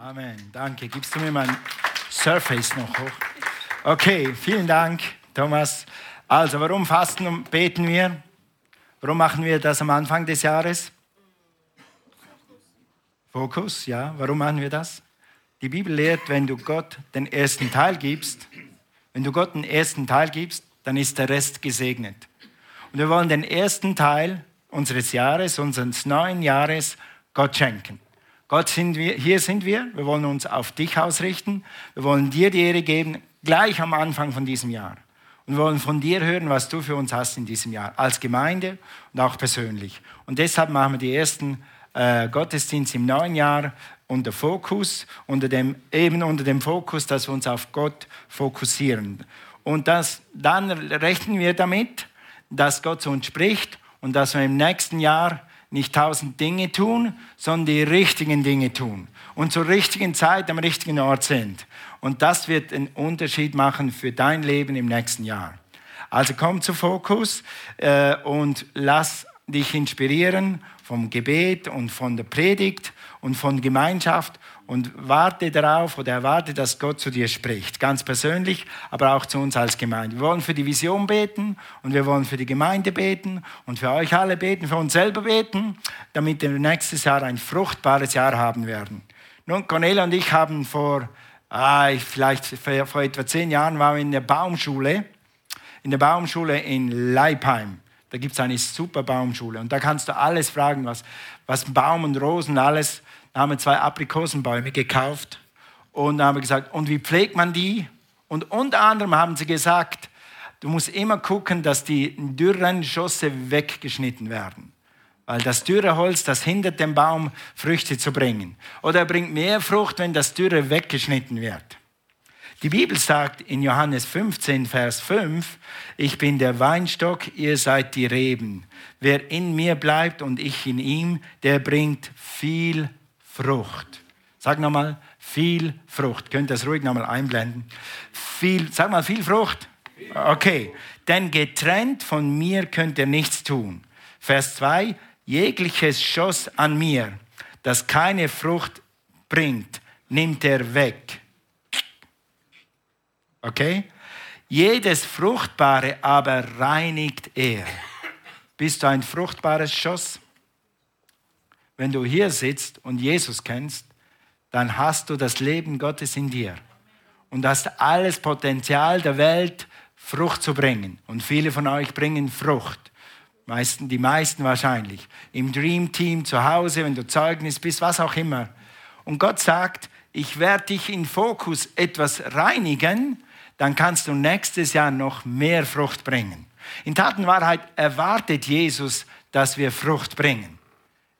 Amen. Danke. Gibst du mir mein Surface noch hoch? Okay, vielen Dank, Thomas. Also, warum fasten und beten wir? Warum machen wir das am Anfang des Jahres? Fokus, ja. Warum machen wir das? Die Bibel lehrt, wenn du Gott den ersten Teil gibst, wenn du Gott den ersten Teil gibst, dann ist der Rest gesegnet. Und wir wollen den ersten Teil unseres Jahres, unseres neuen Jahres, Gott schenken. Gott, sind wir, hier sind wir. Wir wollen uns auf dich ausrichten. Wir wollen dir die Ehre geben, gleich am Anfang von diesem Jahr. Und wir wollen von dir hören, was du für uns hast in diesem Jahr, als Gemeinde und auch persönlich. Und deshalb machen wir die ersten äh, Gottesdienste im neuen Jahr unter Fokus, unter dem, eben unter dem Fokus, dass wir uns auf Gott fokussieren. Und das, dann rechnen wir damit, dass Gott zu uns spricht und dass wir im nächsten Jahr nicht tausend Dinge tun, sondern die richtigen Dinge tun und zur richtigen Zeit am richtigen Ort sind. Und das wird einen Unterschied machen für dein Leben im nächsten Jahr. Also komm zu Fokus äh, und lass dich inspirieren vom Gebet und von der Predigt und von Gemeinschaft und warte darauf oder erwarte, dass Gott zu dir spricht. Ganz persönlich, aber auch zu uns als Gemeinde. Wir wollen für die Vision beten und wir wollen für die Gemeinde beten und für euch alle beten, für uns selber beten, damit wir nächstes Jahr ein fruchtbares Jahr haben werden. Nun, Cornelia und ich haben vor, ah, vielleicht vor etwa zehn Jahren waren wir in der Baumschule, in der Baumschule in Leipheim. Da gibt es eine super Baumschule und da kannst du alles fragen, was, was Baum und Rosen alles haben wir zwei Aprikosenbäume gekauft und haben gesagt, und wie pflegt man die? Und unter anderem haben sie gesagt, du musst immer gucken, dass die dürren Schosse weggeschnitten werden. Weil das dürre Holz, das hindert den Baum, Früchte zu bringen. Oder er bringt mehr Frucht, wenn das dürre weggeschnitten wird. Die Bibel sagt in Johannes 15, Vers 5, ich bin der Weinstock, ihr seid die Reben. Wer in mir bleibt und ich in ihm, der bringt viel Frucht. Sag nochmal, viel Frucht. Könnt ihr das ruhig nochmal einblenden? Viel, sag mal, viel Frucht. Okay. Denn getrennt von mir könnt ihr nichts tun. Vers 2. Jegliches Schoss an mir, das keine Frucht bringt, nimmt er weg. Okay? Jedes Fruchtbare aber reinigt er. Bist du ein fruchtbares Schoss? Wenn du hier sitzt und Jesus kennst, dann hast du das Leben Gottes in dir und hast alles Potenzial der Welt, Frucht zu bringen. Und viele von euch bringen Frucht. Meisten, die meisten wahrscheinlich. Im Dream Team zu Hause, wenn du Zeugnis bist, was auch immer. Und Gott sagt, ich werde dich in Fokus etwas reinigen, dann kannst du nächstes Jahr noch mehr Frucht bringen. In Tatenwahrheit erwartet Jesus, dass wir Frucht bringen.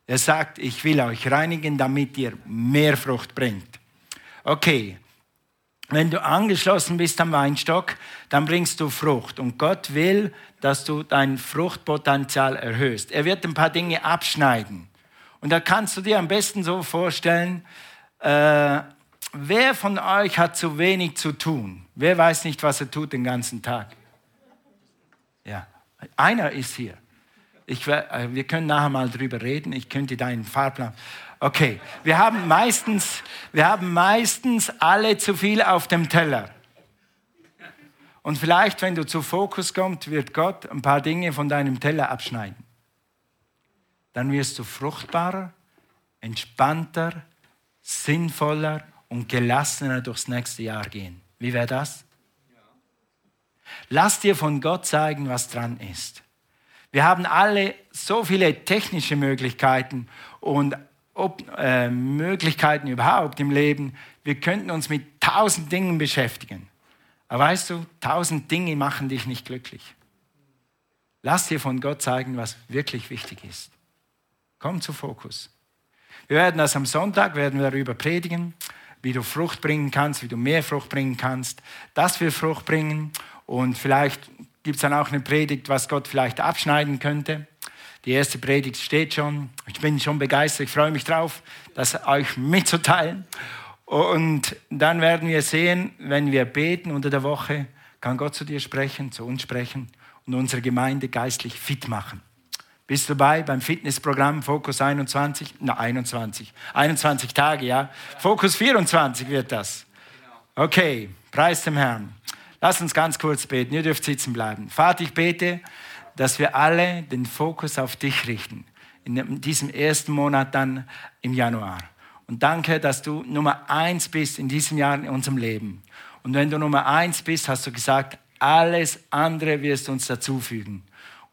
Er sagt, ich will euch reinigen, damit ihr mehr Frucht bringt. Okay, wenn du angeschlossen bist am Weinstock, dann bringst du Frucht. Und Gott will, dass du dein Fruchtpotenzial erhöhst. Er wird ein paar Dinge abschneiden. Und da kannst du dir am besten so vorstellen, äh, wer von euch hat zu wenig zu tun? Wer weiß nicht, was er tut den ganzen Tag? Ja, einer ist hier. Ich, äh, wir können nachher mal drüber reden. Ich könnte deinen Fahrplan. Okay, wir haben meistens, wir haben meistens alle zu viel auf dem Teller. Und vielleicht, wenn du zu Fokus kommst, wird Gott ein paar Dinge von deinem Teller abschneiden. Dann wirst du fruchtbarer, entspannter, sinnvoller und gelassener durchs nächste Jahr gehen. Wie wäre das? Lass dir von Gott zeigen, was dran ist. Wir haben alle so viele technische Möglichkeiten und ob, äh, Möglichkeiten überhaupt im Leben. Wir könnten uns mit tausend Dingen beschäftigen. Aber weißt du, tausend Dinge machen dich nicht glücklich. Lass dir von Gott zeigen, was wirklich wichtig ist. Komm zu Fokus. Wir werden das am Sonntag, werden wir darüber predigen, wie du Frucht bringen kannst, wie du mehr Frucht bringen kannst, dass wir Frucht bringen. Und vielleicht gibt es dann auch eine Predigt, was Gott vielleicht abschneiden könnte. Die erste Predigt steht schon. Ich bin schon begeistert. Ich freue mich drauf, das euch mitzuteilen. Und dann werden wir sehen, wenn wir beten unter der Woche, kann Gott zu dir sprechen, zu uns sprechen und unsere Gemeinde geistlich fit machen. Bist du dabei beim Fitnessprogramm Fokus 21? Na, 21. 21 Tage, ja. Fokus 24 wird das. Okay, preis dem Herrn. Lass uns ganz kurz beten. Ihr dürft sitzen bleiben. Vater, ich bete, dass wir alle den Fokus auf dich richten. In diesem ersten Monat dann im Januar. Und danke, dass du Nummer eins bist in diesem Jahr in unserem Leben. Und wenn du Nummer eins bist, hast du gesagt, alles andere wirst du uns dazufügen.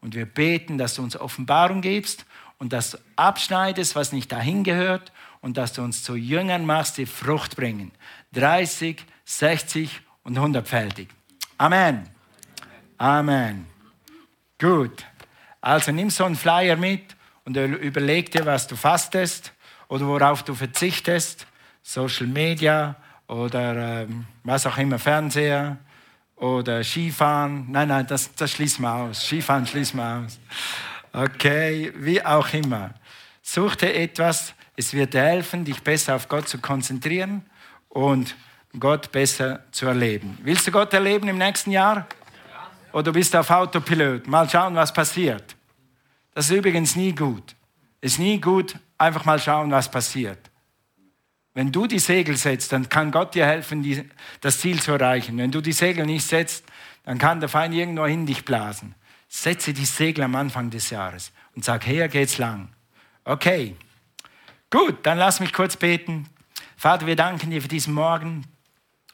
Und wir beten, dass du uns Offenbarung gibst und dass du abschneidest, was nicht dahin gehört und dass du uns zu Jüngern machst, die Frucht bringen. 30, 60 und 100-fältig. Amen. Amen. Gut. Also nimm so einen Flyer mit und überleg dir, was du fastest oder worauf du verzichtest, Social Media oder ähm, was auch immer, Fernseher oder Skifahren. Nein, nein, das, das schließen wir aus. Skifahren schließen wir aus. Okay, wie auch immer. Such dir etwas, es wird dir helfen, dich besser auf Gott zu konzentrieren und Gott besser zu erleben. Willst du Gott erleben im nächsten Jahr? Oder bist du auf Autopilot? Mal schauen, was passiert. Das ist übrigens nie gut. Es ist nie gut, einfach mal schauen, was passiert. Wenn du die Segel setzt, dann kann Gott dir helfen, die, das Ziel zu erreichen. Wenn du die Segel nicht setzt, dann kann der Feind irgendwo in dich blasen. Setze die Segel am Anfang des Jahres und sag, hier geht's lang. Okay, gut, dann lass mich kurz beten. Vater, wir danken dir für diesen Morgen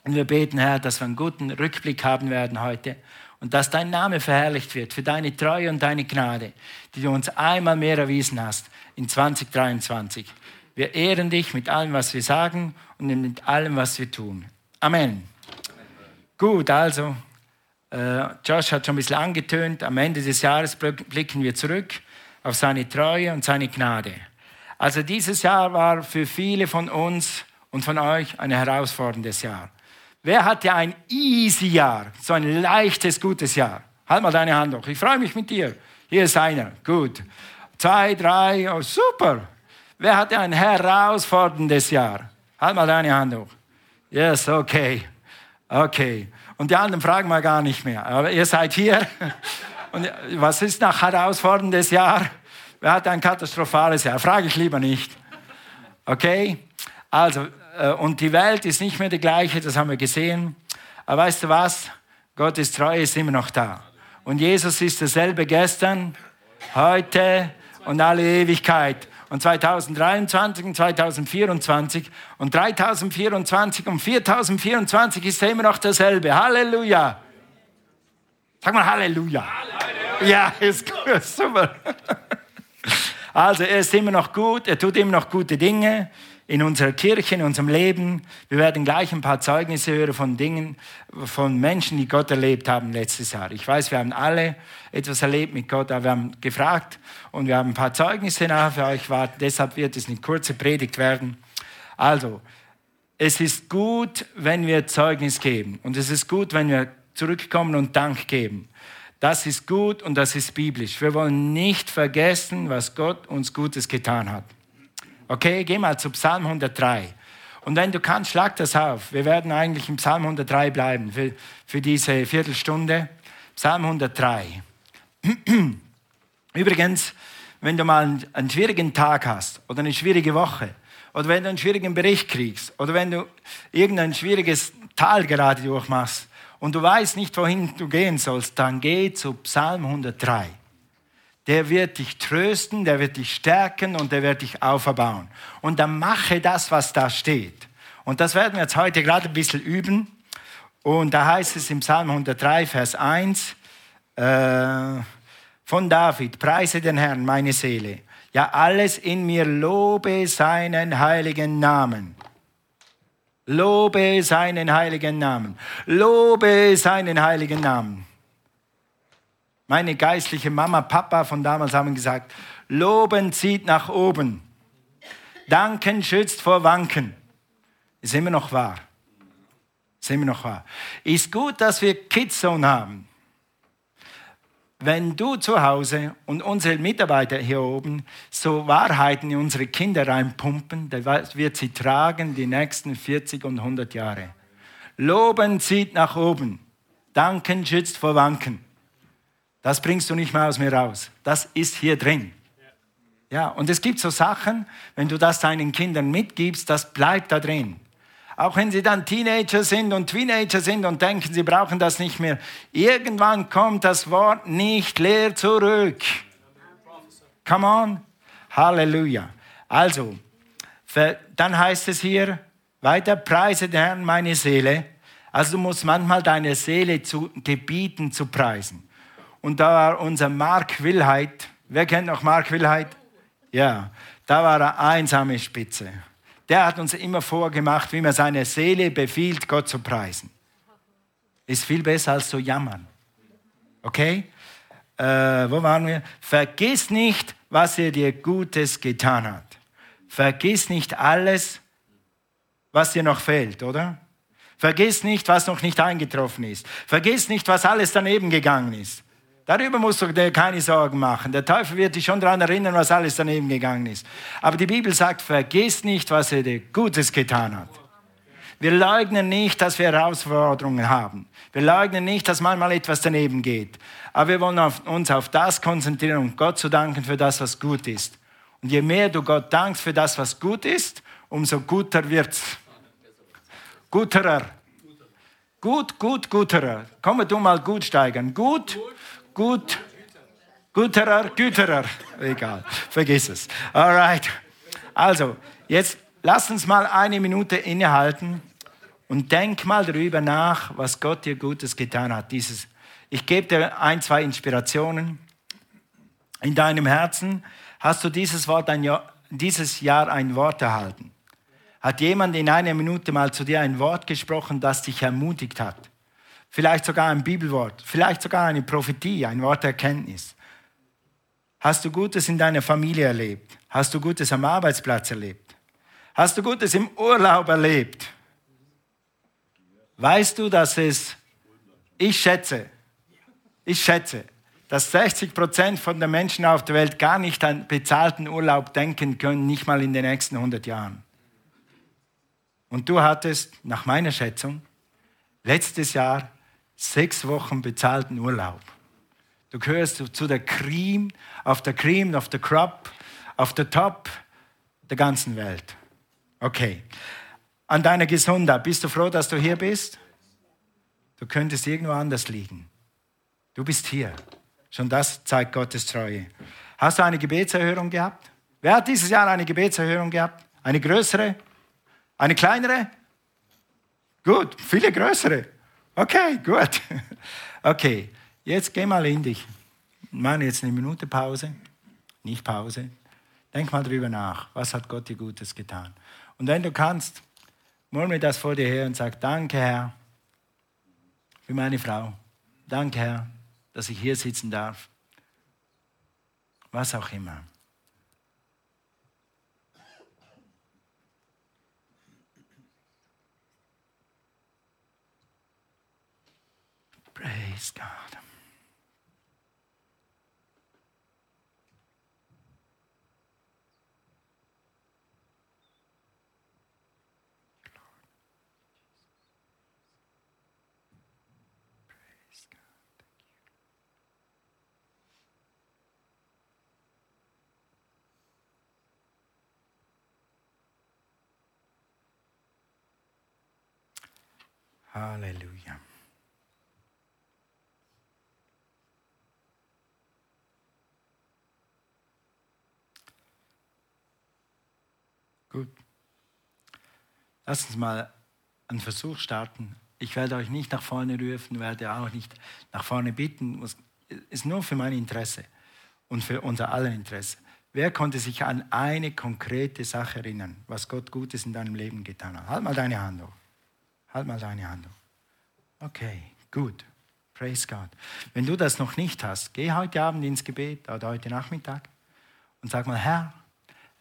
und wir beten, Herr, dass wir einen guten Rückblick haben werden heute und dass dein Name verherrlicht wird für deine Treue und deine Gnade, die du uns einmal mehr erwiesen hast in 2023. Wir ehren dich mit allem, was wir sagen und mit allem, was wir tun. Amen. Gut, also, äh, Josh hat schon ein bisschen angetönt, am Ende des Jahres blicken wir zurück auf seine Treue und seine Gnade. Also dieses Jahr war für viele von uns und von euch ein herausforderndes Jahr. Wer hatte ein easy Jahr, so ein leichtes, gutes Jahr? Halt mal deine Hand hoch. Ich freue mich mit dir. Hier ist einer. Gut. Zwei, drei. Oh, super. Wer hatte ein herausforderndes Jahr? Halt mal deine Hand hoch. Yes, okay. Okay. Und die anderen fragen mal gar nicht mehr. Aber ihr seid hier. Und was ist nach herausforderndes Jahr? Wer hat ein katastrophales Jahr? Frage ich lieber nicht. Okay? Also, und die Welt ist nicht mehr die gleiche, das haben wir gesehen. Aber weißt du was? Gottes Treue ist immer noch da. Und Jesus ist derselbe gestern, heute und alle Ewigkeit. Und 2023 und 2024 und 3024 und 4024 ist er immer noch derselbe. Halleluja. Sag mal Halleluja. Halleluja. Ja, ist gut, super. Also er ist immer noch gut, er tut immer noch gute Dinge in unserer Kirche, in unserem Leben. Wir werden gleich ein paar Zeugnisse hören von Dingen, von Menschen, die Gott erlebt haben letztes Jahr. Ich weiß, wir haben alle etwas erlebt mit Gott, aber wir haben gefragt und wir haben ein paar Zeugnisse nachher für euch warten. Deshalb wird es eine kurze Predigt werden. Also, es ist gut, wenn wir Zeugnis geben und es ist gut, wenn wir zurückkommen und Dank geben. Das ist gut und das ist biblisch. Wir wollen nicht vergessen, was Gott uns Gutes getan hat. Okay, geh mal zu Psalm 103. Und wenn du kannst, schlag das auf. Wir werden eigentlich im Psalm 103 bleiben für, für diese Viertelstunde. Psalm 103. Übrigens, wenn du mal einen, einen schwierigen Tag hast oder eine schwierige Woche oder wenn du einen schwierigen Bericht kriegst oder wenn du irgendein schwieriges Tal gerade durchmachst und du weißt nicht, wohin du gehen sollst, dann geh zu Psalm 103 der wird dich trösten, der wird dich stärken und der wird dich auferbauen. Und dann mache das, was da steht. Und das werden wir jetzt heute gerade ein bisschen üben. Und da heißt es im Psalm 103, Vers 1 äh, von David, preise den Herrn, meine Seele. Ja, alles in mir lobe seinen heiligen Namen. Lobe seinen heiligen Namen. Lobe seinen heiligen Namen. Meine geistliche Mama, Papa von damals haben gesagt, Loben zieht nach oben. Danken schützt vor Wanken. Ist immer noch wahr. Ist immer noch wahr. Ist gut, dass wir Kidzone haben. Wenn du zu Hause und unsere Mitarbeiter hier oben so Wahrheiten in unsere Kinder reinpumpen, dann wird sie tragen die nächsten 40 und 100 Jahre. Loben zieht nach oben. Danken schützt vor Wanken. Das bringst du nicht mehr aus mir raus. Das ist hier drin. Ja, und es gibt so Sachen, wenn du das deinen Kindern mitgibst, das bleibt da drin. Auch wenn sie dann Teenager sind und Teenager sind und denken, sie brauchen das nicht mehr. Irgendwann kommt das Wort nicht leer zurück. Come on. Halleluja. Also, dann heißt es hier weiter, preise den Herrn meine Seele. Also du musst manchmal deine Seele zu gebieten, zu preisen. Und da war unser Mark Willheit. Wer kennt noch Mark Willheit? Ja, da war er einsame Spitze. Der hat uns immer vorgemacht, wie man seine Seele befiehlt, Gott zu preisen. Ist viel besser als zu jammern. Okay? Äh, wo waren wir? Vergiss nicht, was er dir Gutes getan hat. Vergiss nicht alles, was dir noch fehlt, oder? Vergiss nicht, was noch nicht eingetroffen ist. Vergiss nicht, was alles daneben gegangen ist. Darüber musst du dir keine Sorgen machen. Der Teufel wird dich schon daran erinnern, was alles daneben gegangen ist. Aber die Bibel sagt, vergiss nicht, was er dir Gutes getan hat. Wir leugnen nicht, dass wir Herausforderungen haben. Wir leugnen nicht, dass manchmal etwas daneben geht. Aber wir wollen uns auf das konzentrieren und Gott zu danken für das, was gut ist. Und je mehr du Gott dankst für das, was gut ist, umso guter wird's. Guterer. Gut, gut, guterer. Komm, wir mal gut steigern. Gut, gut, guterer, güterer. Egal, vergiss es. Alright. Also, jetzt lass uns mal eine Minute innehalten und denk mal darüber nach, was Gott dir Gutes getan hat. Dieses, ich gebe dir ein, zwei Inspirationen. In deinem Herzen hast du dieses, Wort ein Jahr, dieses Jahr ein Wort erhalten. Hat jemand in einer Minute mal zu dir ein Wort gesprochen, das dich ermutigt hat? Vielleicht sogar ein Bibelwort, vielleicht sogar eine Prophetie, ein Wort der Erkenntnis. Hast du Gutes in deiner Familie erlebt? Hast du Gutes am Arbeitsplatz erlebt? Hast du Gutes im Urlaub erlebt? Weißt du, dass es, ich schätze, ich schätze, dass 60 Prozent von den Menschen auf der Welt gar nicht an bezahlten Urlaub denken können, nicht mal in den nächsten 100 Jahren. Und du hattest, nach meiner Schätzung, letztes Jahr sechs Wochen bezahlten Urlaub. Du gehörst zu der Cream, auf der Cream, auf der Crop, auf der Top der ganzen Welt. Okay. An deiner Gesundheit, bist du froh, dass du hier bist? Du könntest irgendwo anders liegen. Du bist hier. Schon das zeigt Gottes Treue. Hast du eine Gebetserhörung gehabt? Wer hat dieses Jahr eine Gebetserhörung gehabt? Eine größere? Eine kleinere? Gut, viele größere. Okay, gut. Okay, jetzt geh mal in dich. Machen jetzt eine Minute Pause. Nicht Pause. Denk mal drüber nach. Was hat Gott dir Gutes getan? Und wenn du kannst, murmel das vor dir her und sag, danke Herr für meine Frau. Danke Herr, dass ich hier sitzen darf. Was auch immer. Praise God. Hallelujah. Gut. Lass uns mal einen Versuch starten. Ich werde euch nicht nach vorne rufen, werde auch nicht nach vorne bitten. Das ist nur für mein Interesse und für unser aller Interesse. Wer konnte sich an eine konkrete Sache erinnern, was Gott Gutes in deinem Leben getan hat? Halt mal deine Hand hoch. Halt mal deine Hand hoch. Okay, gut. Praise God. Wenn du das noch nicht hast, geh heute Abend ins Gebet oder heute Nachmittag und sag mal, Herr,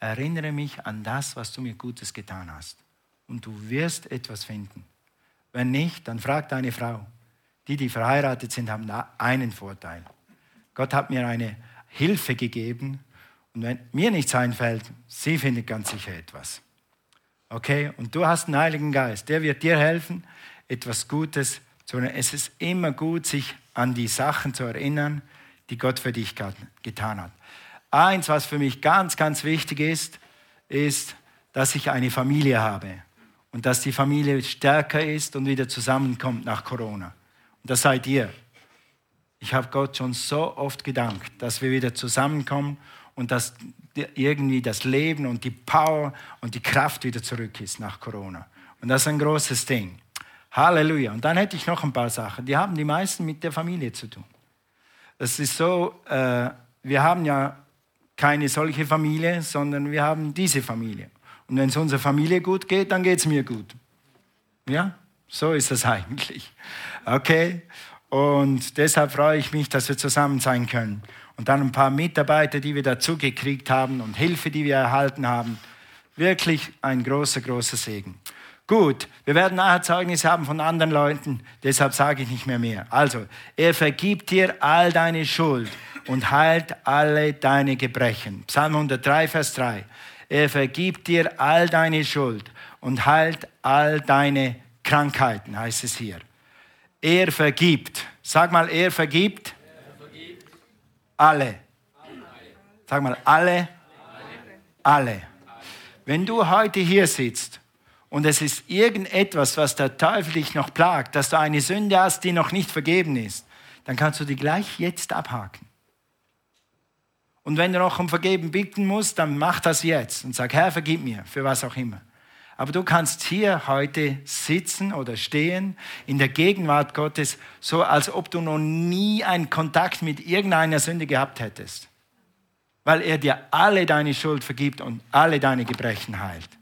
erinnere mich an das, was du mir Gutes getan hast. Und du wirst etwas finden. Wenn nicht, dann frag deine Frau. Die, die verheiratet sind, haben einen Vorteil. Gott hat mir eine Hilfe gegeben. Und wenn mir nichts einfällt, sie findet ganz sicher etwas. Okay? Und du hast einen Heiligen Geist. Der wird dir helfen, etwas Gutes zu tun. Es ist immer gut, sich an die Sachen zu erinnern, die Gott für dich getan hat. Eins, was für mich ganz, ganz wichtig ist, ist, dass ich eine Familie habe und dass die Familie stärker ist und wieder zusammenkommt nach Corona. Und das seid ihr. Ich habe Gott schon so oft gedankt, dass wir wieder zusammenkommen und dass irgendwie das Leben und die Power und die Kraft wieder zurück ist nach Corona. Und das ist ein großes Ding. Halleluja. Und dann hätte ich noch ein paar Sachen. Die haben die meisten mit der Familie zu tun. Das ist so, äh, wir haben ja keine solche Familie, sondern wir haben diese Familie. Und wenn es unserer Familie gut geht, dann geht es mir gut. Ja, so ist es eigentlich. Okay, und deshalb freue ich mich, dass wir zusammen sein können. Und dann ein paar Mitarbeiter, die wir dazu gekriegt haben und Hilfe, die wir erhalten haben. Wirklich ein großer, großer Segen. Gut, wir werden nachher Zeugnis haben von anderen Leuten, deshalb sage ich nicht mehr mehr. Also, er vergibt dir all deine Schuld und heilt alle deine Gebrechen. Psalm 103, Vers 3. Er vergibt dir all deine Schuld und heilt all deine Krankheiten, heißt es hier. Er vergibt. Sag mal, er vergibt. Er. Alle. Sag mal. Alle. alle. Wenn du heute hier sitzt und es ist irgendetwas, was der Teufel dich noch plagt, dass du eine Sünde hast, die noch nicht vergeben ist, dann kannst du die gleich jetzt abhaken. Und wenn du noch um Vergeben bitten musst, dann mach das jetzt und sag, Herr, vergib mir, für was auch immer. Aber du kannst hier heute sitzen oder stehen in der Gegenwart Gottes, so als ob du noch nie einen Kontakt mit irgendeiner Sünde gehabt hättest. Weil er dir alle deine Schuld vergibt und alle deine Gebrechen heilt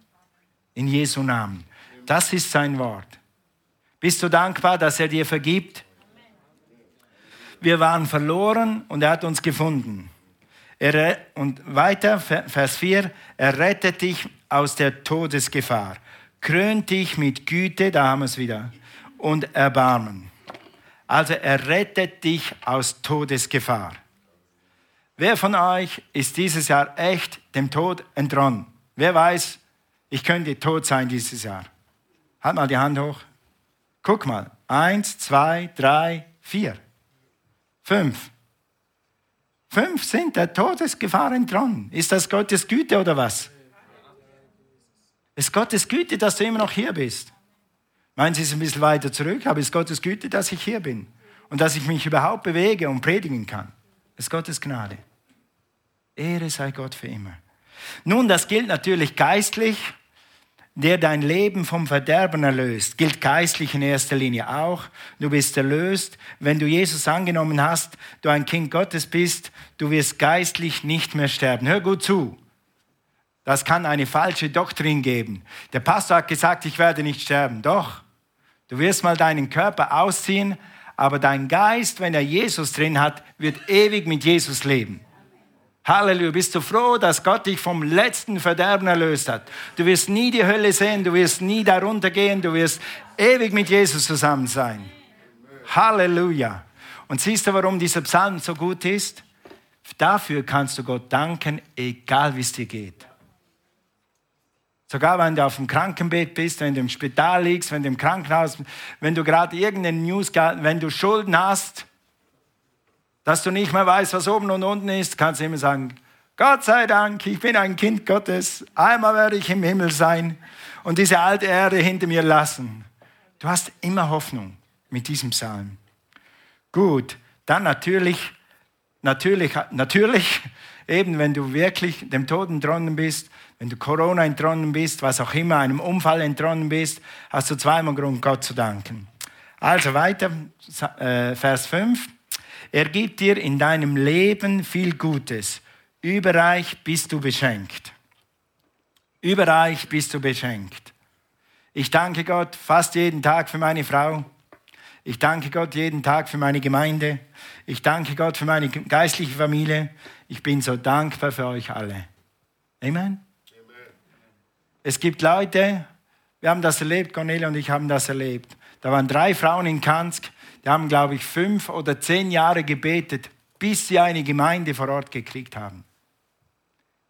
in Jesu Namen. Das ist sein Wort. Bist du dankbar, dass er dir vergibt? Wir waren verloren und er hat uns gefunden. Er, und weiter, Vers 4, er rettet dich aus der Todesgefahr, krönt dich mit Güte, da haben wir es wieder, und Erbarmen. Also er rettet dich aus Todesgefahr. Wer von euch ist dieses Jahr echt dem Tod entronnen? Wer weiß, ich könnte tot sein dieses Jahr. Halt mal die Hand hoch. Guck mal. Eins, zwei, drei, vier, fünf. Fünf sind der Todesgefahr entronnen. Ist das Gottes Güte oder was? Ist Gottes Güte, dass du immer noch hier bist? Meinen Sie es ein bisschen weiter zurück, aber ist Gottes Güte, dass ich hier bin und dass ich mich überhaupt bewege und predigen kann? Ist Gottes Gnade. Ehre sei Gott für immer. Nun, das gilt natürlich geistlich der dein Leben vom Verderben erlöst, gilt geistlich in erster Linie auch. Du bist erlöst. Wenn du Jesus angenommen hast, du ein Kind Gottes bist, du wirst geistlich nicht mehr sterben. Hör gut zu. Das kann eine falsche Doktrin geben. Der Pastor hat gesagt, ich werde nicht sterben. Doch, du wirst mal deinen Körper ausziehen, aber dein Geist, wenn er Jesus drin hat, wird ewig mit Jesus leben. Halleluja, bist du froh, dass Gott dich vom letzten Verderben erlöst hat. Du wirst nie die Hölle sehen, du wirst nie darunter gehen, du wirst ewig mit Jesus zusammen sein. Halleluja. Und siehst du, warum dieser Psalm so gut ist? Dafür kannst du Gott danken, egal wie es dir geht. Sogar wenn du auf dem Krankenbett bist, wenn du im Spital liegst, wenn du im Krankenhaus, wenn du gerade irgendeine News, wenn du Schulden hast, dass du nicht mehr weißt, was oben und unten ist, kannst du immer sagen, Gott sei Dank, ich bin ein Kind Gottes, einmal werde ich im Himmel sein und diese alte Erde hinter mir lassen. Du hast immer Hoffnung mit diesem Psalm. Gut, dann natürlich, natürlich, natürlich, eben wenn du wirklich dem Tod entronnen bist, wenn du Corona entronnen bist, was auch immer, einem Unfall entronnen bist, hast du zweimal Grund, Gott zu danken. Also weiter, äh, Vers 5. Er gibt dir in deinem Leben viel Gutes. Überreich bist du beschenkt. Überreich bist du beschenkt. Ich danke Gott fast jeden Tag für meine Frau. Ich danke Gott jeden Tag für meine Gemeinde. Ich danke Gott für meine geistliche Familie. Ich bin so dankbar für euch alle. Amen. Amen. Es gibt Leute, wir haben das erlebt, Cornelia und ich haben das erlebt. Da waren drei Frauen in Kansk, die haben, glaube ich, fünf oder zehn Jahre gebetet, bis sie eine Gemeinde vor Ort gekriegt haben.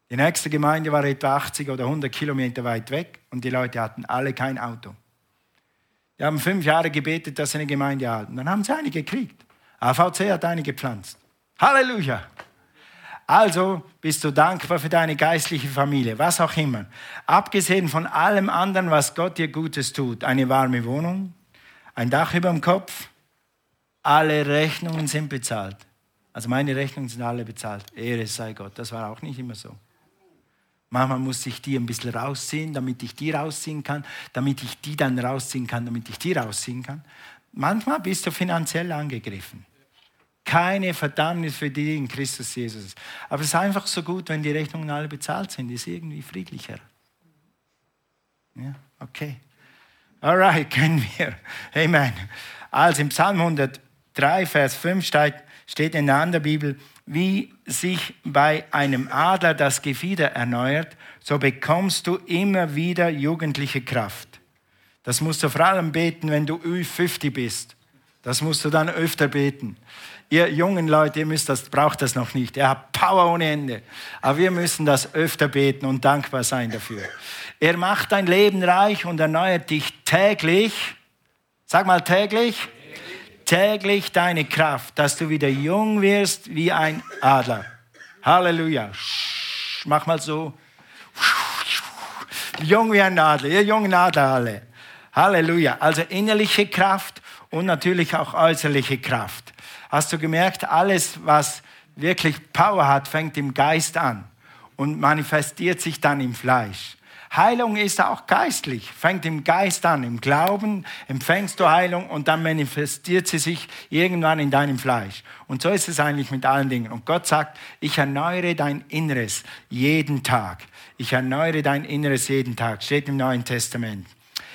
Die nächste Gemeinde war etwa 80 oder 100 Kilometer weit weg und die Leute hatten alle kein Auto. Die haben fünf Jahre gebetet, dass sie eine Gemeinde erhalten. Dann haben sie eine gekriegt. AVC hat eine gepflanzt. Halleluja! Also bist du dankbar für deine geistliche Familie, was auch immer. Abgesehen von allem anderen, was Gott dir Gutes tut, eine warme Wohnung, ein Dach über dem Kopf, alle Rechnungen sind bezahlt. Also meine Rechnungen sind alle bezahlt. Ehre sei Gott. Das war auch nicht immer so. Manchmal muss ich die ein bisschen rausziehen, damit ich die rausziehen kann, damit ich die dann rausziehen kann, damit ich die rausziehen kann. Manchmal bist du finanziell angegriffen. Keine Verdammnis für die in Christus Jesus. Aber es ist einfach so gut, wenn die Rechnungen alle bezahlt sind. Ist irgendwie friedlicher. Ja, okay. Alright, können wir. Amen. Also im Psalm 103, Vers 5 steht, steht in der anderen Bibel, wie sich bei einem Adler das Gefieder erneuert, so bekommst du immer wieder jugendliche Kraft. Das musst du vor allem beten, wenn du Ü50 bist. Das musst du dann öfter beten. Ihr jungen Leute, ihr müsst das, braucht das noch nicht. Er hat Power ohne Ende. Aber wir müssen das öfter beten und dankbar sein dafür. Er macht dein Leben reich und erneuert dich täglich. Sag mal täglich. Täglich deine Kraft, dass du wieder jung wirst wie ein Adler. Halleluja. Mach mal so. Jung wie ein Adler. Ihr jungen Adler alle. Halleluja. Also innerliche Kraft und natürlich auch äußerliche Kraft. Hast du gemerkt, alles, was wirklich Power hat, fängt im Geist an und manifestiert sich dann im Fleisch. Heilung ist auch geistlich, fängt im Geist an. Im Glauben empfängst du Heilung und dann manifestiert sie sich irgendwann in deinem Fleisch. Und so ist es eigentlich mit allen Dingen. Und Gott sagt, ich erneuere dein Inneres jeden Tag. Ich erneuere dein Inneres jeden Tag. Steht im Neuen Testament.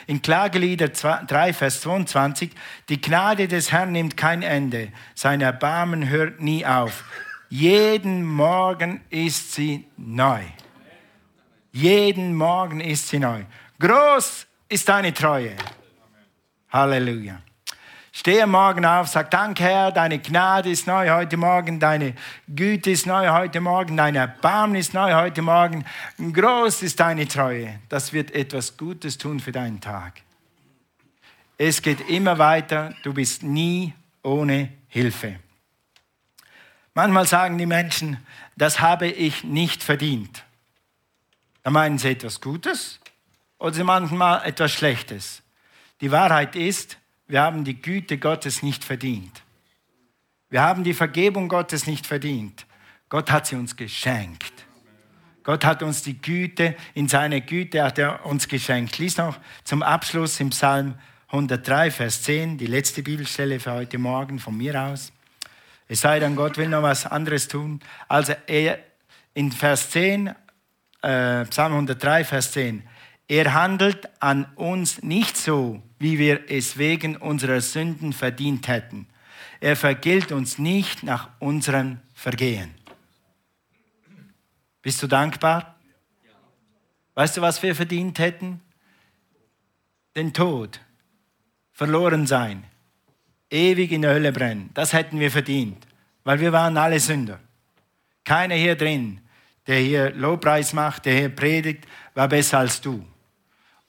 In Klagelieder 3, Vers 22, die Gnade des Herrn nimmt kein Ende, sein Erbarmen hört nie auf. Jeden Morgen ist sie neu. Jeden Morgen ist sie neu. Groß ist deine Treue. Halleluja. Stehe morgen auf, sag Dank Herr, deine Gnade ist neu heute Morgen, deine Güte ist neu heute Morgen, dein Erbarmen ist neu heute Morgen. Groß ist deine Treue. Das wird etwas Gutes tun für deinen Tag. Es geht immer weiter, du bist nie ohne Hilfe. Manchmal sagen die Menschen, das habe ich nicht verdient. Da meinen sie etwas Gutes oder sie manchmal etwas Schlechtes. Die Wahrheit ist, wir haben die Güte Gottes nicht verdient. Wir haben die Vergebung Gottes nicht verdient. Gott hat sie uns geschenkt. Gott hat uns die Güte, in seiner Güte hat er uns geschenkt. Lies noch zum Abschluss im Psalm 103, Vers 10, die letzte Bibelstelle für heute Morgen von mir aus. Es sei denn, Gott will noch was anderes tun. Also er, in Vers 10 äh, Psalm 103, Vers 10. Er handelt an uns nicht so, wie wir es wegen unserer Sünden verdient hätten. Er vergilt uns nicht nach unseren Vergehen. Bist du dankbar? Weißt du, was wir verdient hätten? Den Tod, verloren sein, ewig in der Hölle brennen. Das hätten wir verdient, weil wir waren alle Sünder. Keiner hier drin der hier Lobpreis macht, der hier predigt, war besser als du.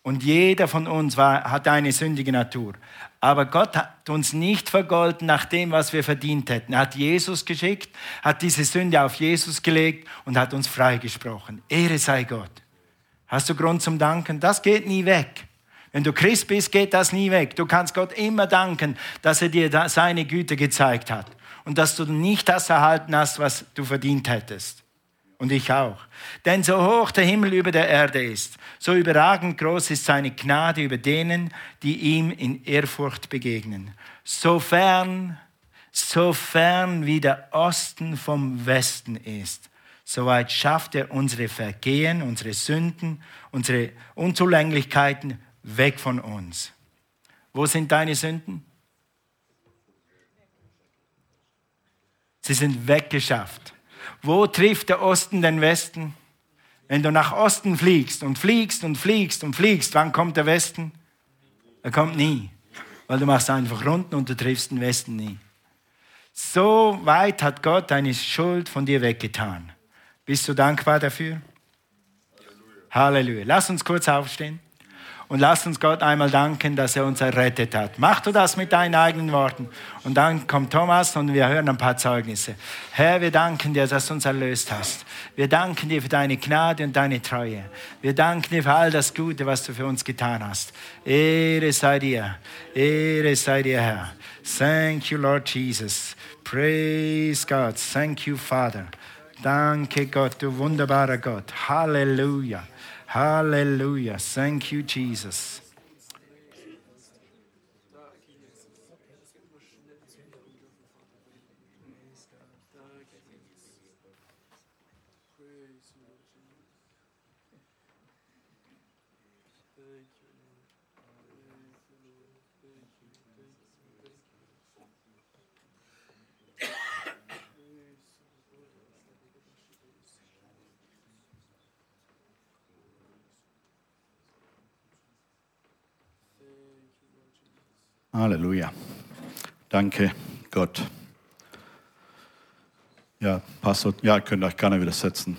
Und jeder von uns war, hat eine sündige Natur. Aber Gott hat uns nicht vergolten nach dem, was wir verdient hätten. Er hat Jesus geschickt, hat diese Sünde auf Jesus gelegt und hat uns freigesprochen. Ehre sei Gott. Hast du Grund zum Danken? Das geht nie weg. Wenn du Christ bist, geht das nie weg. Du kannst Gott immer danken, dass er dir seine Güte gezeigt hat und dass du nicht das erhalten hast, was du verdient hättest und ich auch. Denn so hoch der Himmel über der Erde ist, so überragend groß ist seine Gnade über denen, die ihm in Ehrfurcht begegnen. So fern, so fern wie der Osten vom Westen ist, so weit schafft er unsere Vergehen, unsere Sünden, unsere Unzulänglichkeiten weg von uns. Wo sind deine Sünden? Sie sind weggeschafft. Wo trifft der Osten den Westen? Wenn du nach Osten fliegst und fliegst und fliegst und fliegst, wann kommt der Westen? Er kommt nie, weil du machst einfach Runden und du triffst den Westen nie. So weit hat Gott deine Schuld von dir weggetan. Bist du dankbar dafür? Halleluja. Halleluja. Lass uns kurz aufstehen. Und lass uns Gott einmal danken, dass er uns errettet hat. Mach du das mit deinen eigenen Worten. Und dann kommt Thomas und wir hören ein paar Zeugnisse. Herr, wir danken dir, dass du uns erlöst hast. Wir danken dir für deine Gnade und deine Treue. Wir danken dir für all das Gute, was du für uns getan hast. Ehre sei dir. Ehre sei dir, Herr. Thank you, Lord Jesus. Praise God. Thank you, Father. Danke Gott, du wunderbarer Gott. Halleluja. Halleluja. Thank you, Jesus. Halleluja. Danke, Gott. Ja, Pastor, ja, könnt euch gerne wieder setzen.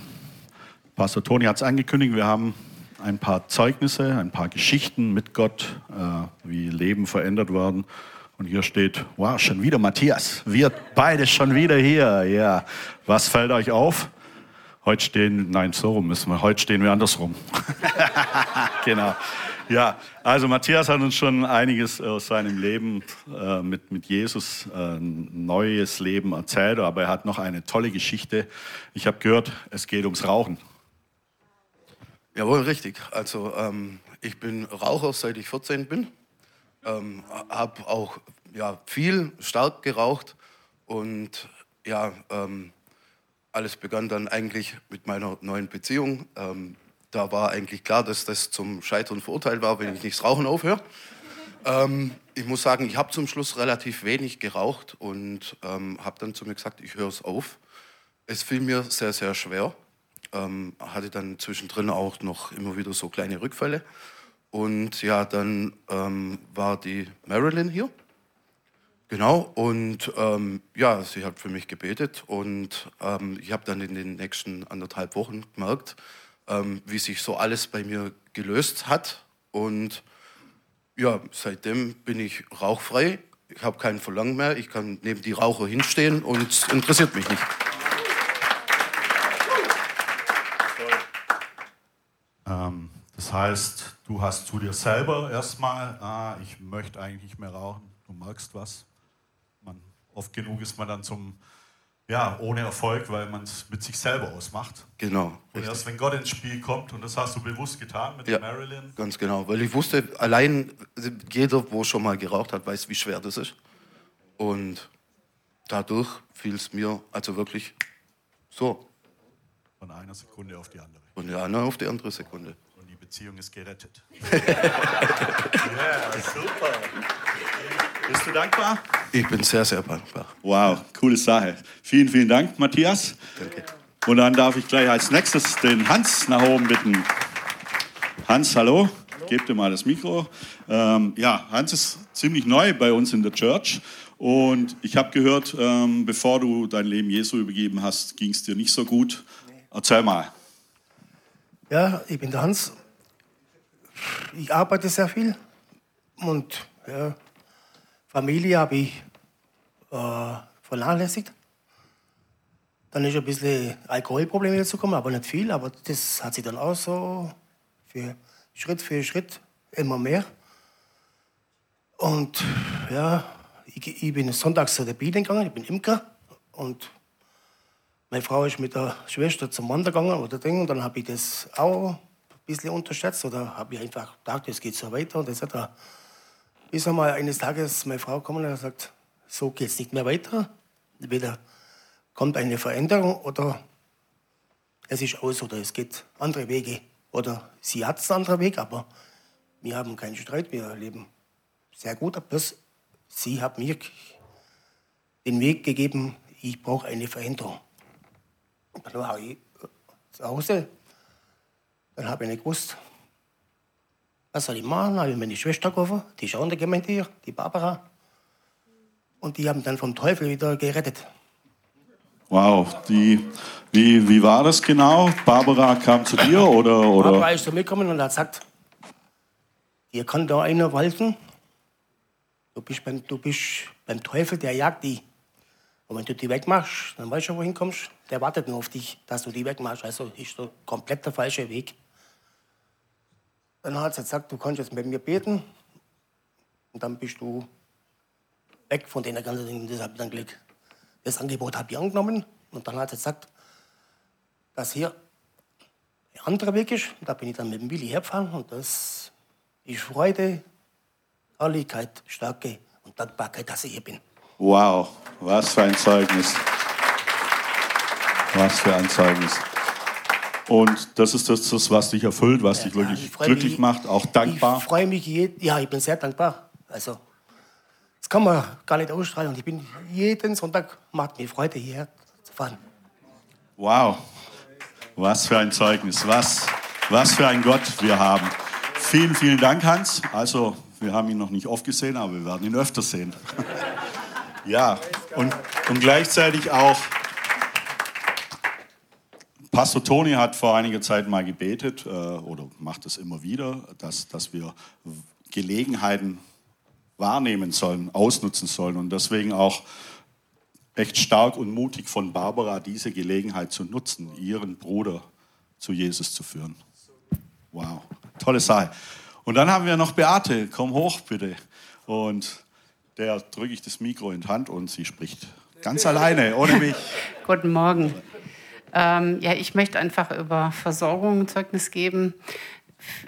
Pastor Toni hat es angekündigt, wir haben ein paar Zeugnisse, ein paar Geschichten mit Gott, äh, wie Leben verändert werden. Und hier steht, wow, schon wieder Matthias. Wir beide schon wieder hier. Ja, was fällt euch auf? Heute stehen, nein, so rum müssen wir. Heute stehen wir andersrum. genau. Ja, also Matthias hat uns schon einiges aus seinem Leben äh, mit, mit Jesus, äh, neues Leben erzählt, aber er hat noch eine tolle Geschichte. Ich habe gehört, es geht ums Rauchen. Jawohl, richtig. Also ähm, ich bin Raucher, seit ich 14 bin. Ähm, habe auch ja, viel, stark geraucht und ja, ähm, alles begann dann eigentlich mit meiner neuen Beziehung. Ähm, da war eigentlich klar, dass das zum Scheitern verurteilt war, wenn ich nicht Rauchen aufhöre. Ähm, ich muss sagen, ich habe zum Schluss relativ wenig geraucht und ähm, habe dann zu mir gesagt, ich höre es auf. Es fiel mir sehr, sehr schwer. Ähm, hatte dann zwischendrin auch noch immer wieder so kleine Rückfälle. Und ja, dann ähm, war die Marilyn hier. Genau, und ähm, ja, sie hat für mich gebetet und ähm, ich habe dann in den nächsten anderthalb Wochen gemerkt, ähm, wie sich so alles bei mir gelöst hat. Und ja, seitdem bin ich rauchfrei. Ich habe keinen Verlangen mehr. Ich kann neben die Raucher hinstehen und es interessiert mich nicht. Ähm, das heißt, du hast zu dir selber erstmal, ah, ich möchte eigentlich nicht mehr rauchen. Du merkst was. Man, oft genug ist man dann zum ja, ohne Erfolg, weil man es mit sich selber ausmacht. Genau. Und richtig. erst wenn Gott ins Spiel kommt, und das hast du bewusst getan mit ja, Marilyn. Ganz genau, weil ich wusste, allein jeder, wo schon mal geraucht hat, weiß, wie schwer das ist. Und dadurch fiel es mir also wirklich so. Von einer Sekunde auf die andere. Von der einen auf die andere Sekunde. Und die Beziehung ist gerettet. ja, yeah, super. Bist du dankbar? Ich bin sehr, sehr dankbar. Wow, coole Sache. Vielen, vielen Dank, Matthias. Danke. Und dann darf ich gleich als nächstes den Hans nach oben bitten. Hans, hallo. hallo. Gebt dir mal das Mikro. Ähm, ja, Hans ist ziemlich neu bei uns in der Church. Und ich habe gehört, ähm, bevor du dein Leben Jesu übergeben hast, ging es dir nicht so gut. Erzähl mal. Ja, ich bin der Hans. Ich arbeite sehr viel und ja, Familie habe ich äh, vernachlässigt. Dann ist ein bisschen Alkoholprobleme dazu gekommen, aber nicht viel. Aber das hat sich dann auch so für Schritt für Schritt immer mehr. Und ja, ich, ich bin sonntags zu der Biene gegangen, ich bin Imker. Und meine Frau ist mit der Schwester zum Wandern gegangen oder Ding. Und dann habe ich das auch ein bisschen unterschätzt oder habe ich einfach gedacht, es geht so weiter. Und das er bis einmal eines Tages meine Frau kommen und hat gesagt, so geht es nicht mehr weiter. Entweder kommt eine Veränderung oder es ist aus oder es geht andere Wege. Oder sie hat einen anderen Weg, aber wir haben keinen Streit, wir leben sehr gut. Bloß sie hat mir den Weg gegeben, ich brauche eine Veränderung. Dann war ich zu Hause, dann habe ich nicht gewusst, was soll ich machen? habe ich meine Schwester gerufen, die ist auch in der Gemeinde hier, die Barbara. Und die haben dann vom Teufel wieder gerettet. Wow, die, wie, wie war das genau? Barbara kam zu dir oder? oder? Barbara ist zu mir gekommen und hat gesagt, dir kann da einer walten. Du bist beim, du bist beim Teufel, der jagt die. Und wenn du die wegmachst, dann weißt du, wohin kommst. Der wartet nur auf dich, dass du die wegmachst. Also ist so komplett der falsche Weg. Dann hat sie gesagt, du kannst jetzt mit mir beten. Und dann bist du weg von den ganzen Dingen. Das habe ich dann Glück. Das Angebot habe ich angenommen. Und dann hat sie gesagt, dass hier ein anderer Weg ist. Und da bin ich dann mit dem Willi hergefahren. Und das ist Freude, Herrlichkeit, Stärke und Dankbarkeit, dass ich hier bin. Wow, was für ein Zeugnis. Was für ein Zeugnis. Und das ist das, was dich erfüllt, was dich wirklich glücklich mich, macht, auch dankbar. Ich freue mich, ja, ich bin sehr dankbar. Also, das kann man gar nicht ausstrahlen. Und ich bin jeden Sonntag, macht mir Freude, hierher zu fahren. Wow, was für ein Zeugnis, was, was für ein Gott wir haben. Vielen, vielen Dank, Hans. Also, wir haben ihn noch nicht oft gesehen, aber wir werden ihn öfter sehen. ja, und, und gleichzeitig auch, Pastor Toni hat vor einiger Zeit mal gebetet, äh, oder macht es immer wieder, dass, dass wir Gelegenheiten wahrnehmen sollen, ausnutzen sollen. Und deswegen auch echt stark und mutig von Barbara, diese Gelegenheit zu nutzen, ihren Bruder zu Jesus zu führen. Wow, tolle Sache. Und dann haben wir noch Beate, komm hoch bitte. Und der drücke ich das Mikro in die Hand und sie spricht ganz alleine, ohne mich. Guten Morgen. Ähm, ja, ich möchte einfach über Versorgung Zeugnis geben.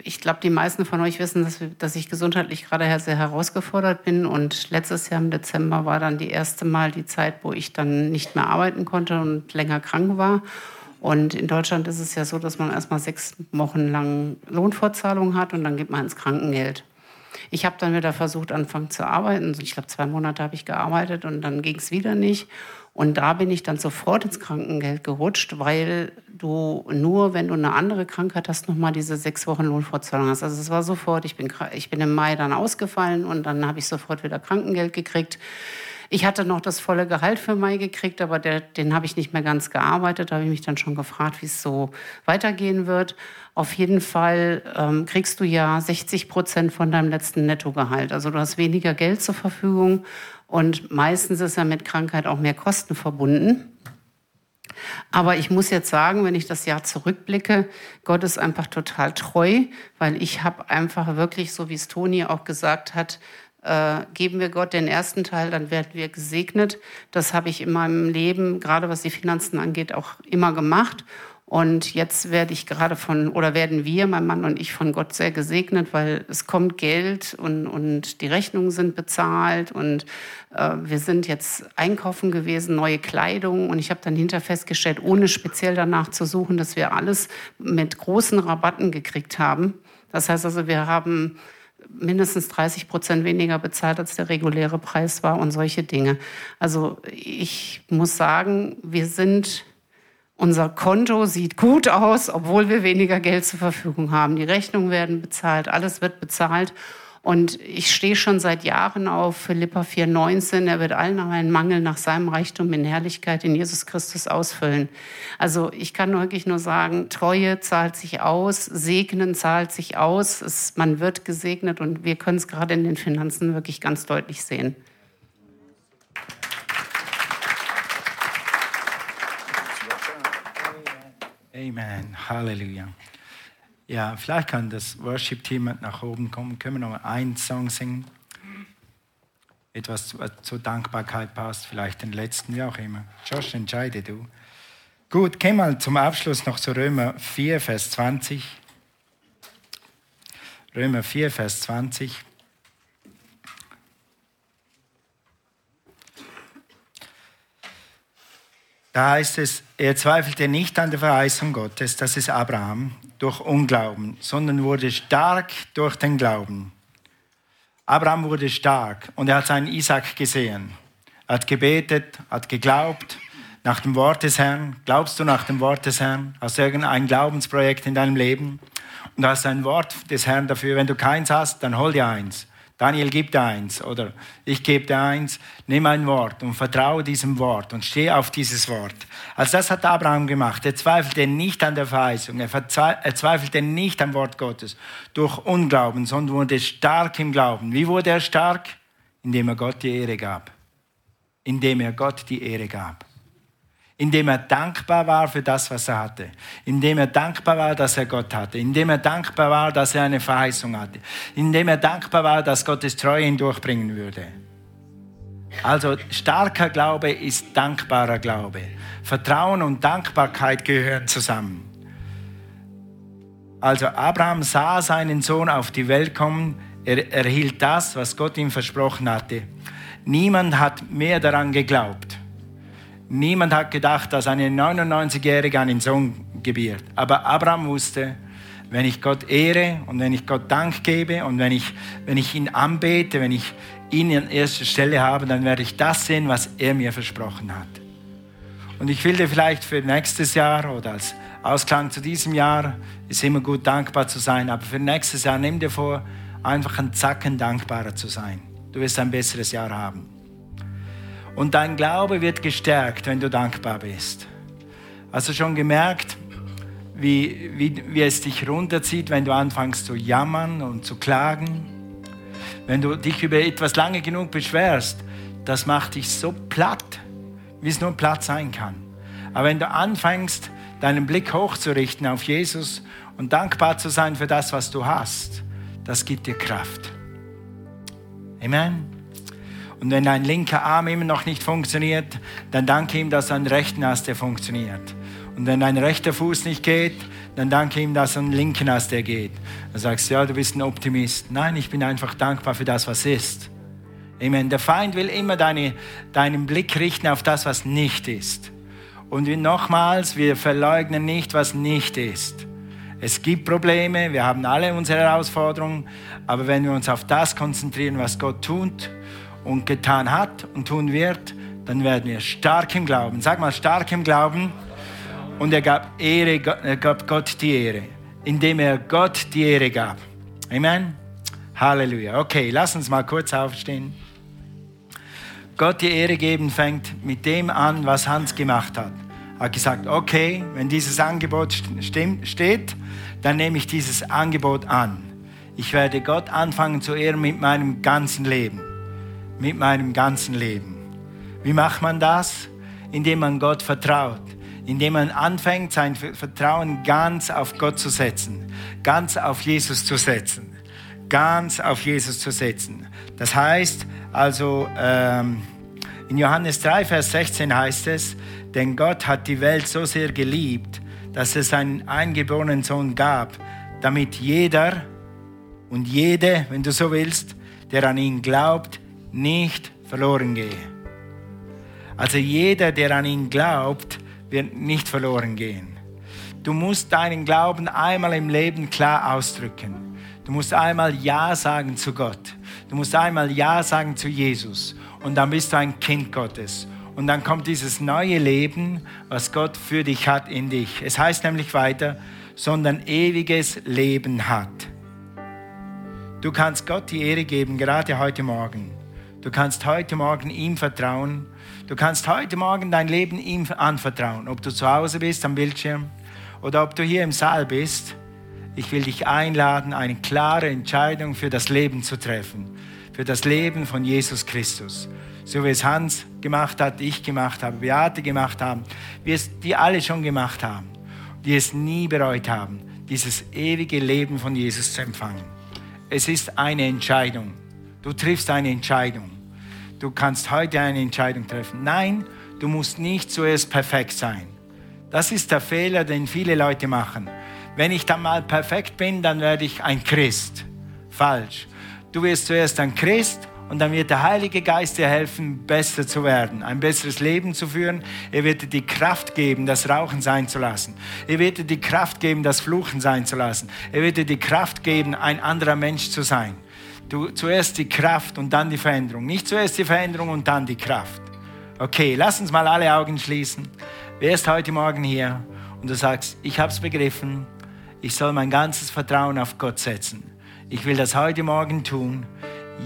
Ich glaube, die meisten von euch wissen, dass, dass ich gesundheitlich gerade sehr herausgefordert bin. Und letztes Jahr im Dezember war dann die erste Mal die Zeit, wo ich dann nicht mehr arbeiten konnte und länger krank war. Und in Deutschland ist es ja so, dass man erstmal sechs Wochen lang Lohnfortzahlung hat und dann geht man ins Krankengeld. Ich habe dann wieder versucht, anfangen zu arbeiten. Ich glaube, zwei Monate habe ich gearbeitet und dann ging es wieder nicht. Und da bin ich dann sofort ins Krankengeld gerutscht, weil du nur, wenn du eine andere Krankheit hast, nochmal diese sechs Wochen Lohnfortzahlung hast. Also es war sofort, ich bin, ich bin im Mai dann ausgefallen und dann habe ich sofort wieder Krankengeld gekriegt. Ich hatte noch das volle Gehalt für Mai gekriegt, aber der, den habe ich nicht mehr ganz gearbeitet. Da habe ich mich dann schon gefragt, wie es so weitergehen wird. Auf jeden Fall ähm, kriegst du ja 60 Prozent von deinem letzten Nettogehalt. Also du hast weniger Geld zur Verfügung und meistens ist ja mit Krankheit auch mehr Kosten verbunden. Aber ich muss jetzt sagen, wenn ich das Jahr zurückblicke, Gott ist einfach total treu, weil ich habe einfach wirklich, so wie es Toni auch gesagt hat, äh, geben wir Gott den ersten Teil, dann werden wir gesegnet. Das habe ich in meinem Leben, gerade was die Finanzen angeht, auch immer gemacht. Und jetzt werde ich gerade von, oder werden wir, mein Mann und ich, von Gott sehr gesegnet, weil es kommt Geld und, und die Rechnungen sind bezahlt und äh, wir sind jetzt einkaufen gewesen, neue Kleidung und ich habe dann hinter festgestellt, ohne speziell danach zu suchen, dass wir alles mit großen Rabatten gekriegt haben. Das heißt also, wir haben mindestens 30 Prozent weniger bezahlt, als der reguläre Preis war und solche Dinge. Also ich muss sagen, wir sind, unser Konto sieht gut aus, obwohl wir weniger Geld zur Verfügung haben. Die Rechnungen werden bezahlt, alles wird bezahlt. Und ich stehe schon seit Jahren auf Philippa 4,19. Er wird allen einen Mangel nach seinem Reichtum in Herrlichkeit in Jesus Christus ausfüllen. Also ich kann wirklich nur sagen, Treue zahlt sich aus, Segnen zahlt sich aus. Es, man wird gesegnet und wir können es gerade in den Finanzen wirklich ganz deutlich sehen. Amen. Halleluja. Ja, vielleicht kann das Worship-Team nach oben kommen. Können wir noch einen Song singen? Etwas was zur Dankbarkeit passt, vielleicht den letzten, wie auch immer. Josh, entscheide du. Gut, gehen wir zum Abschluss noch zu Römer 4, Vers 20. Römer 4, Vers 20. Da heißt es, er zweifelte nicht an der Verheißung Gottes, das ist Abraham, durch Unglauben, sondern wurde stark durch den Glauben. Abraham wurde stark und er hat seinen Isaac gesehen. Er hat gebetet, hat geglaubt nach dem Wort des Herrn. Glaubst du nach dem Wort des Herrn? Hast du irgendein Glaubensprojekt in deinem Leben? Und hast ein Wort des Herrn dafür. Wenn du keins hast, dann hol dir eins. Daniel gibt eins oder ich gebe dir eins, nimm ein Wort und vertraue diesem Wort und stehe auf dieses Wort. Also das hat Abraham gemacht. Er zweifelte nicht an der Verheißung, er, er zweifelte nicht am Wort Gottes durch Unglauben, sondern wurde stark im Glauben. Wie wurde er stark? Indem er Gott die Ehre gab. Indem er Gott die Ehre gab indem er dankbar war für das, was er hatte, indem er dankbar war, dass er Gott hatte, indem er dankbar war, dass er eine Verheißung hatte, indem er dankbar war, dass Gottes Treue ihn durchbringen würde. Also starker Glaube ist dankbarer Glaube. Vertrauen und Dankbarkeit gehören zusammen. Also Abraham sah seinen Sohn auf die Welt kommen, er erhielt das, was Gott ihm versprochen hatte. Niemand hat mehr daran geglaubt. Niemand hat gedacht, dass eine 99-Jährige einen Sohn gebiert. Aber Abraham wusste, wenn ich Gott ehre und wenn ich Gott Dank gebe und wenn ich, wenn ich ihn anbete, wenn ich ihn an erster Stelle habe, dann werde ich das sehen, was er mir versprochen hat. Und ich will dir vielleicht für nächstes Jahr oder als Ausklang zu diesem Jahr, ist immer gut dankbar zu sein, aber für nächstes Jahr nimm dir vor, einfach ein Zacken dankbarer zu sein. Du wirst ein besseres Jahr haben. Und dein Glaube wird gestärkt, wenn du dankbar bist. Hast du schon gemerkt, wie, wie, wie es dich runterzieht, wenn du anfängst zu jammern und zu klagen? Wenn du dich über etwas lange genug beschwerst, das macht dich so platt, wie es nur platt sein kann. Aber wenn du anfängst, deinen Blick hochzurichten auf Jesus und dankbar zu sein für das, was du hast, das gibt dir Kraft. Amen. Und wenn dein linker Arm immer noch nicht funktioniert, dann danke ihm, dass rechten hast, der funktioniert. Und wenn dein rechter Fuß nicht geht, dann danke ihm, dass linken hast, der geht. Dann sagst du, ja, du bist ein Optimist. Nein, ich bin einfach dankbar für das, was ist. Amen. Der Feind will immer deine, deinen Blick richten auf das, was nicht ist. Und nochmals, wir verleugnen nicht, was nicht ist. Es gibt Probleme, wir haben alle unsere Herausforderungen, aber wenn wir uns auf das konzentrieren, was Gott tut und getan hat und tun wird, dann werden wir stark im Glauben. Sag mal, stark im Glauben. Und er gab, Ehre, er gab Gott die Ehre, indem er Gott die Ehre gab. Amen. Halleluja. Okay, lass uns mal kurz aufstehen. Gott die Ehre geben fängt mit dem an, was Hans gemacht hat. Er hat gesagt, okay, wenn dieses Angebot steht, dann nehme ich dieses Angebot an. Ich werde Gott anfangen zu ehren mit meinem ganzen Leben mit meinem ganzen Leben. Wie macht man das? Indem man Gott vertraut, indem man anfängt, sein Vertrauen ganz auf Gott zu setzen, ganz auf Jesus zu setzen, ganz auf Jesus zu setzen. Das heißt also, ähm, in Johannes 3, Vers 16 heißt es, denn Gott hat die Welt so sehr geliebt, dass es einen eingeborenen Sohn gab, damit jeder und jede, wenn du so willst, der an ihn glaubt, nicht verloren gehe. Also jeder, der an ihn glaubt, wird nicht verloren gehen. Du musst deinen Glauben einmal im Leben klar ausdrücken. Du musst einmal Ja sagen zu Gott. Du musst einmal Ja sagen zu Jesus. Und dann bist du ein Kind Gottes. Und dann kommt dieses neue Leben, was Gott für dich hat in dich. Es heißt nämlich weiter, sondern ewiges Leben hat. Du kannst Gott die Ehre geben, gerade heute Morgen. Du kannst heute Morgen ihm vertrauen. Du kannst heute Morgen dein Leben ihm anvertrauen. Ob du zu Hause bist am Bildschirm oder ob du hier im Saal bist. Ich will dich einladen, eine klare Entscheidung für das Leben zu treffen. Für das Leben von Jesus Christus. So wie es Hans gemacht hat, ich gemacht habe, Beate gemacht haben, wie es die alle schon gemacht haben, die es nie bereut haben, dieses ewige Leben von Jesus zu empfangen. Es ist eine Entscheidung. Du triffst eine Entscheidung. Du kannst heute eine Entscheidung treffen. Nein, du musst nicht zuerst perfekt sein. Das ist der Fehler, den viele Leute machen. Wenn ich dann mal perfekt bin, dann werde ich ein Christ. Falsch. Du wirst zuerst ein Christ und dann wird der Heilige Geist dir helfen, besser zu werden, ein besseres Leben zu führen. Er wird dir die Kraft geben, das Rauchen sein zu lassen. Er wird dir die Kraft geben, das Fluchen sein zu lassen. Er wird dir die Kraft geben, ein anderer Mensch zu sein. Du, zuerst die Kraft und dann die Veränderung. Nicht zuerst die Veränderung und dann die Kraft. Okay, lass uns mal alle Augen schließen. Wer ist heute Morgen hier und du sagst, ich habe es begriffen, ich soll mein ganzes Vertrauen auf Gott setzen. Ich will das heute Morgen tun.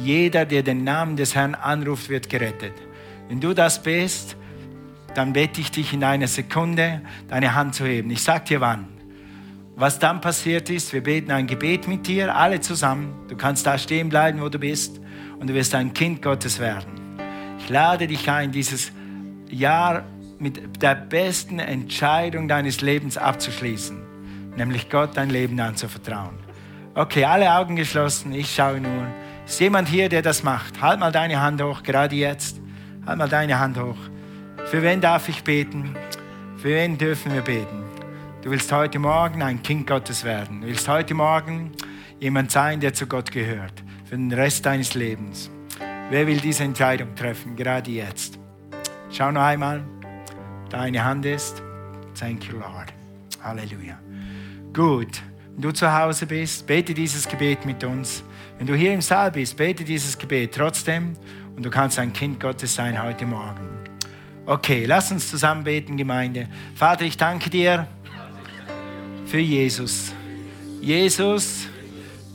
Jeder, der den Namen des Herrn anruft, wird gerettet. Wenn du das bist, dann bete ich dich in einer Sekunde, deine Hand zu heben. Ich sage dir wann. Was dann passiert ist, wir beten ein Gebet mit dir, alle zusammen. Du kannst da stehen bleiben, wo du bist, und du wirst ein Kind Gottes werden. Ich lade dich ein, dieses Jahr mit der besten Entscheidung deines Lebens abzuschließen, nämlich Gott dein Leben anzuvertrauen. Okay, alle Augen geschlossen, ich schaue nur. Ist jemand hier, der das macht? Halt mal deine Hand hoch, gerade jetzt. Halt mal deine Hand hoch. Für wen darf ich beten? Für wen dürfen wir beten? Du willst heute Morgen ein Kind Gottes werden. Du willst heute Morgen jemand sein, der zu Gott gehört. Für den Rest deines Lebens. Wer will diese Entscheidung treffen, gerade jetzt? Schau noch einmal. Deine Hand ist. Thank you, Lord. Halleluja. Gut. Wenn du zu Hause bist, bete dieses Gebet mit uns. Wenn du hier im Saal bist, bete dieses Gebet trotzdem und du kannst ein Kind Gottes sein heute Morgen. Okay, lass uns zusammen beten, Gemeinde. Vater, ich danke dir für Jesus. Jesus,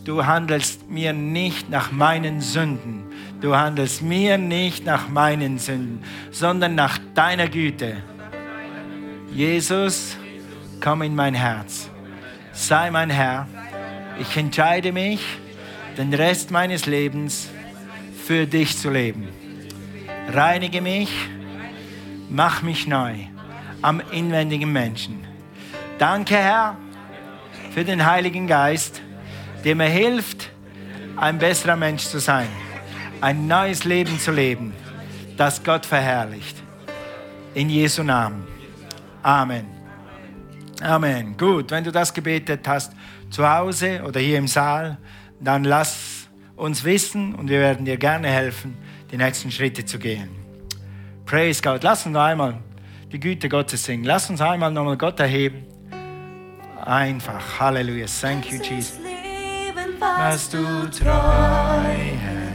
du handelst mir nicht nach meinen Sünden. Du handelst mir nicht nach meinen Sünden, sondern nach deiner Güte. Jesus, komm in mein Herz. Sei mein Herr. Ich entscheide mich, den Rest meines Lebens für dich zu leben. Reinige mich, mach mich neu am inwendigen Menschen. Danke, Herr, für den Heiligen Geist, der mir hilft, ein besserer Mensch zu sein, ein neues Leben zu leben, das Gott verherrlicht. In Jesu Namen. Amen. Amen. Gut, wenn du das gebetet hast, zu Hause oder hier im Saal, dann lass uns wissen und wir werden dir gerne helfen, die nächsten Schritte zu gehen. Praise God. Lass uns noch einmal die Güte Gottes singen. Lass uns einmal nochmal Gott erheben. Einfach. Halleluja. Thank you, Jesus. Was du treu hältst.